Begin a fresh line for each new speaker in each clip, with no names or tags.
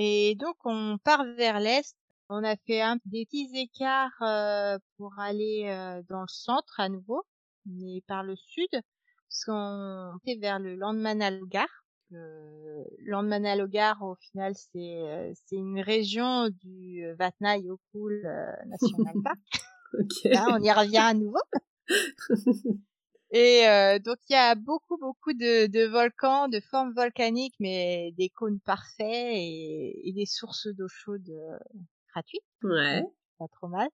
Et donc on part vers l'est. On a fait un, des petits écarts euh, pour aller euh, dans le centre à nouveau, mais par le sud, puisqu'on était vers le Landmanalgar. Le Landmanalgar, au final, c'est euh, c'est une région du Vatna Yokul National Park. Là, on y revient à nouveau. Et euh, donc il y a beaucoup beaucoup de, de, volcans, de formes volcaniques, mais des cônes parfaits et, et des sources d'eau chaude euh, gratuites.
Ouais.
Pas trop mal.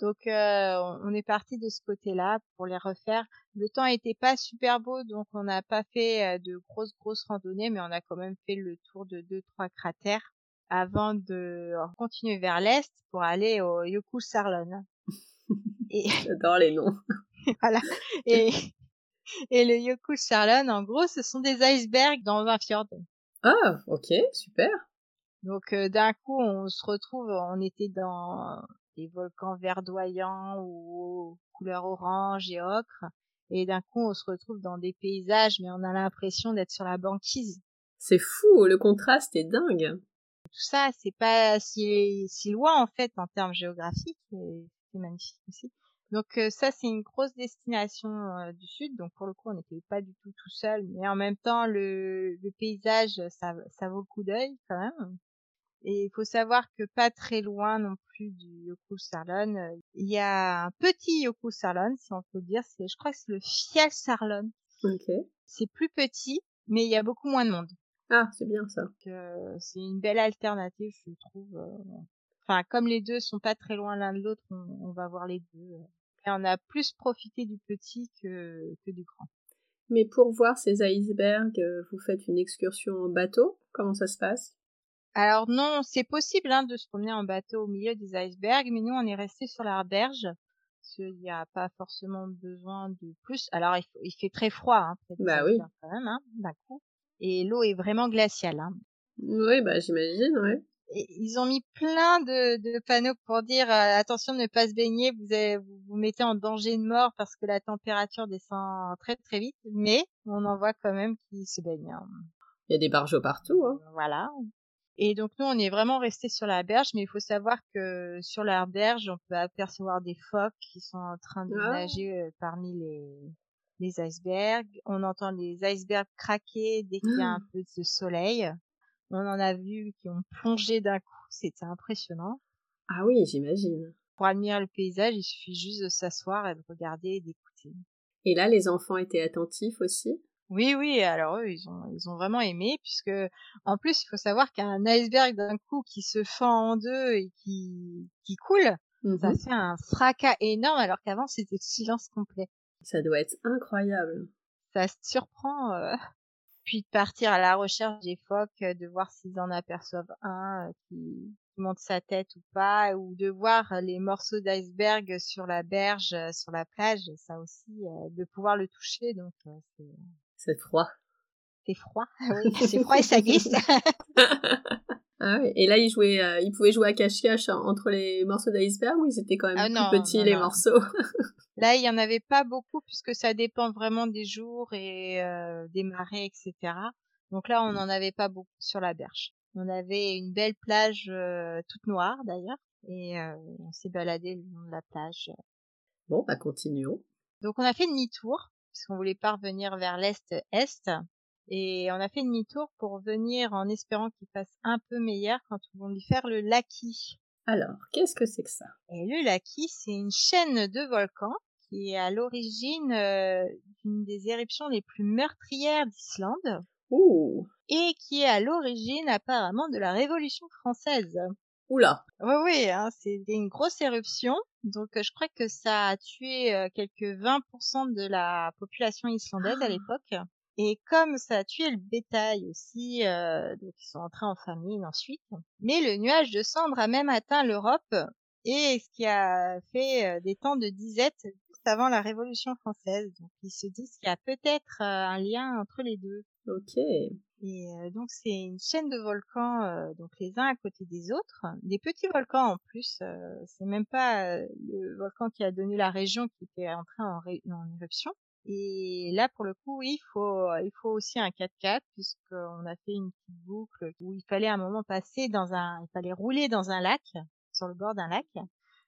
Donc euh, on est parti de ce côté-là pour les refaire. Le temps était pas super beau, donc on n'a pas fait de grosses grosses randonnées, mais on a quand même fait le tour de deux trois cratères avant de continuer vers l'est pour aller au Yoku Sarlon.
Et... J'adore les noms.
voilà. Et, et le Yoku Charlon, en gros, ce sont des icebergs dans un fjord.
Ah, ok, super.
Donc euh, d'un coup, on se retrouve, on était dans des volcans verdoyants ou couleur orange et ocre, et d'un coup, on se retrouve dans des paysages, mais on a l'impression d'être sur la banquise.
C'est fou, le contraste est dingue.
Tout ça, c'est pas si, si loin en fait en termes géographiques, c'est magnifique aussi. Donc euh, ça c'est une grosse destination euh, du sud, donc pour le coup on n'était pas du tout tout seul, mais en même temps le, le paysage ça, ça vaut le coup d'œil quand même. Et il faut savoir que pas très loin non plus du Yoku Sarlon, euh, il y a un petit Yoku Sarlon, si on peut dire, c'est je crois que c'est le Fiel Sarlon.
Ok.
C'est plus petit, mais il y a beaucoup moins de monde.
Ah, c'est bien ça.
c'est une belle alternative, je trouve. Enfin, comme les deux sont pas très loin l'un de l'autre, on, on, va voir les deux et on a plus profité du petit que, que du grand.
Mais pour voir ces icebergs, euh, vous faites une excursion en bateau? Comment ça se passe?
Alors non, c'est possible hein, de se promener en bateau au milieu des icebergs, mais nous on est resté sur la berge Il n'y a pas forcément besoin de plus. Alors il, fait très froid, hein,
bah oui.
quand même, hein, d'un coup. Et l'eau est vraiment glaciale. Hein.
Oui, bah j'imagine, oui
ils ont mis plein de, de panneaux pour dire euh, attention de ne pas se baigner, vous, vous vous mettez en danger de mort parce que la température descend très très vite, mais on en voit quand même qui se baignent. Hein.
Il y a des barjots partout. Hein.
Voilà. Et donc nous on est vraiment resté sur la berge, mais il faut savoir que sur la berge on peut apercevoir des phoques qui sont en train de ah. nager euh, parmi les les icebergs. On entend les icebergs craquer dès qu'il y a un peu de soleil. On en a vu qui ont plongé d'un coup, c'était impressionnant.
Ah oui, j'imagine.
Pour admirer le paysage, il suffit juste de s'asseoir et de regarder et d'écouter.
Et là, les enfants étaient attentifs aussi?
Oui, oui, alors eux, ils ont, ils ont vraiment aimé, puisque en plus, il faut savoir qu'un iceberg d'un coup qui se fend en deux et qui, qui coule, ça mhm. fait un fracas énorme, alors qu'avant, c'était silence complet.
Ça doit être incroyable.
Ça se surprend. Euh puis de partir à la recherche des phoques, euh, de voir s'ils en aperçoivent un euh, qui, monte sa tête ou pas, ou de voir les morceaux d'iceberg sur la berge, euh, sur la plage, ça aussi, de pouvoir le toucher, donc
c'est... froid.
C'est froid, oui, c'est froid et ça glisse.
ah. Et là, ils jouaient, ils pouvaient jouer à cache-cache entre les morceaux d'iceberg ou ils étaient quand même ah plus petits les morceaux
Là, il y en avait pas beaucoup puisque ça dépend vraiment des jours et euh, des marées, etc. Donc là, on n'en avait pas beaucoup sur la berge. On avait une belle plage euh, toute noire d'ailleurs et euh, on s'est baladé le long de la plage.
Bon, bah continuons.
Donc on a fait demi-tour puisqu'on voulait pas revenir vers l'est-est et on a fait demi-tour pour venir en espérant qu'il fasse un peu meilleur quand on voulait faire le Laki.
Alors, qu'est-ce que c'est que ça?
Et le Laki, c'est une chaîne de volcans qui est à l'origine euh, d'une des éruptions les plus meurtrières d'Islande.
Ouh.
Et qui est à l'origine apparemment de la Révolution française.
Oula.
Oui, oui, hein, c'était une grosse éruption. Donc, euh, je crois que ça a tué euh, quelques 20% de la population islandaise à ah. l'époque. Et comme ça a tué le bétail aussi, euh, donc ils sont entrés en famine ensuite. Mais le nuage de cendres a même atteint l'Europe et ce qui a fait euh, des temps de disette juste avant la Révolution française. Donc ils se disent qu'il y a peut-être euh, un lien entre les deux.
Ok.
Et donc c'est une chaîne de volcans, donc les uns à côté des autres, des petits volcans en plus. c'est même pas le volcan qui a donné la région qui était entré en, en éruption, Et là, pour le coup, il faut, il faut aussi un 4x4 puisqu'on a fait une petite boucle où il fallait à un moment passer dans un, il fallait rouler dans un lac, sur le bord d'un lac.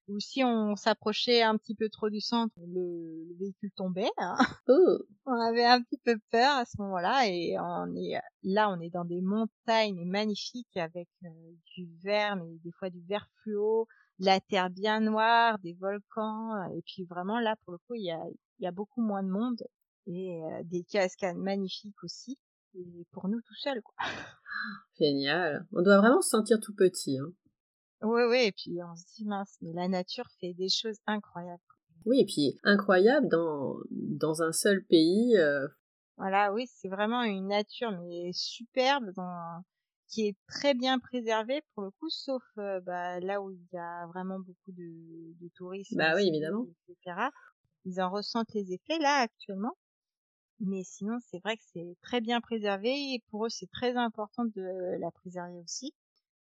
Ou si on s'approchait un petit peu trop du centre, le, véhicule tombait. Hein. Oh. On avait un petit peu peur à ce moment-là et on est là, on est dans des montagnes magnifiques avec euh, du vert, mais des fois du vert fluo, la terre bien noire, des volcans et puis vraiment là pour le coup il y a, il y a beaucoup moins de monde et euh, des cascades magnifiques aussi. Et pour nous tout seuls, quoi.
Génial. On doit vraiment se sentir tout petit. Hein.
Oui, oui, et puis on se dit mince, mais la nature fait des choses incroyables.
Oui, et puis incroyable dans, dans un seul pays. Euh.
Voilà, oui, c'est vraiment une nature mais superbe dans, qui est très bien préservée pour le coup, sauf euh, bah, là où il y a vraiment beaucoup de, de touristes.
Bah oui, évidemment.
Etc ils en ressentent les effets là actuellement. Mais sinon, c'est vrai que c'est très bien préservé et pour eux, c'est très important de la préserver aussi.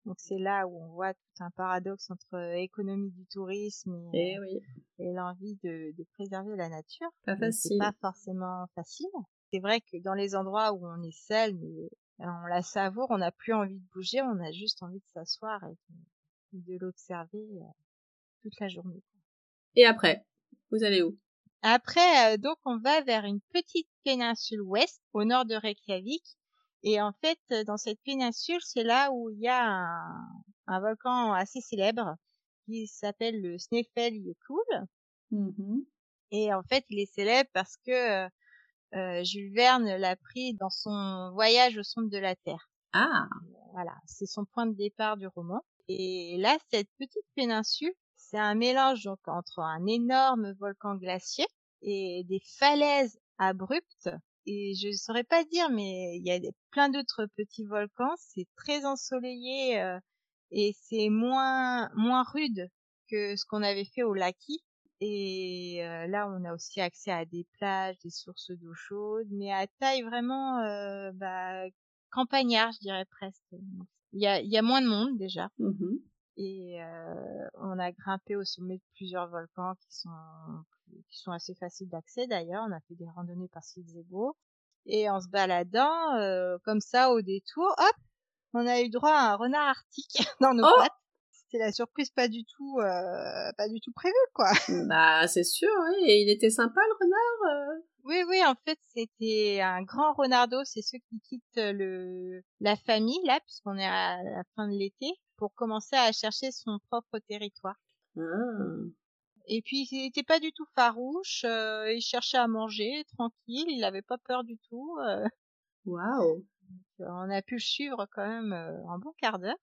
Donc c'est là où on voit tout un paradoxe entre euh, économie du tourisme et,
eh
et l'envie de, de, préserver la nature.
Pas facile. C'est
pas forcément facile. C'est vrai que dans les endroits où on est seul, mais on la savoure, on n'a plus envie de bouger, on a juste envie de s'asseoir et de, de l'observer euh, toute la journée.
Et après, vous allez où?
Après, euh, donc, on va vers une petite péninsule ouest, au nord de Reykjavik. Et en fait, euh, dans cette péninsule, c'est là où il y a un, volcan assez célèbre qui s'appelle le Snæfellsjökull. Mmh Et en fait, il est célèbre parce que euh, Jules Verne l'a pris dans son voyage au centre de la Terre.
Ah.
Voilà, c'est son point de départ du roman. Et là, cette petite péninsule, c'est un mélange donc entre un énorme volcan glacier et des falaises abruptes. Et je ne saurais pas dire, mais il y a plein d'autres petits volcans. C'est très ensoleillé euh, et c'est moins moins rude que ce qu'on avait fait au Laki. Et euh, là, on a aussi accès à des plages, des sources d'eau chaude, mais à taille vraiment euh, bah, campagnard, je dirais presque. Il y a, y a moins de monde déjà. Mmh et euh, on a grimpé au sommet de plusieurs volcans qui sont qui sont assez faciles d'accès d'ailleurs. On a fait des randonnées par beau et en se baladant euh, comme ça au détour, hop, on a eu droit à un renard arctique dans nos oh pattes. C'était la surprise pas du tout euh, pas du tout prévue quoi.
Bah c'est sûr, oui. Et il était sympa le renard.
Oui, oui, en fait, c'était un grand renardo. C'est ceux qui quittent le la famille là, puisqu'on est à la fin de l'été pour commencer à chercher son propre territoire. Ah. Et puis il n'était pas du tout farouche, euh, il cherchait à manger tranquille, il n'avait pas peur du tout. Euh.
Waouh
On a pu le suivre quand même euh, un bon quart d'heure.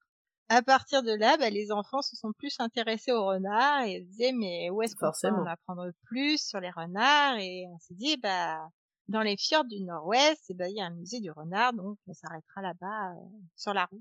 À partir de là, bah, les enfants se sont plus intéressés aux renards et disaient mais où est-ce qu'on peut en apprendre plus sur les renards? Et on s'est dit bah dans les fjords du Nord-Ouest, eh ben, il y a un musée du renard, donc on s'arrêtera là-bas sur la route.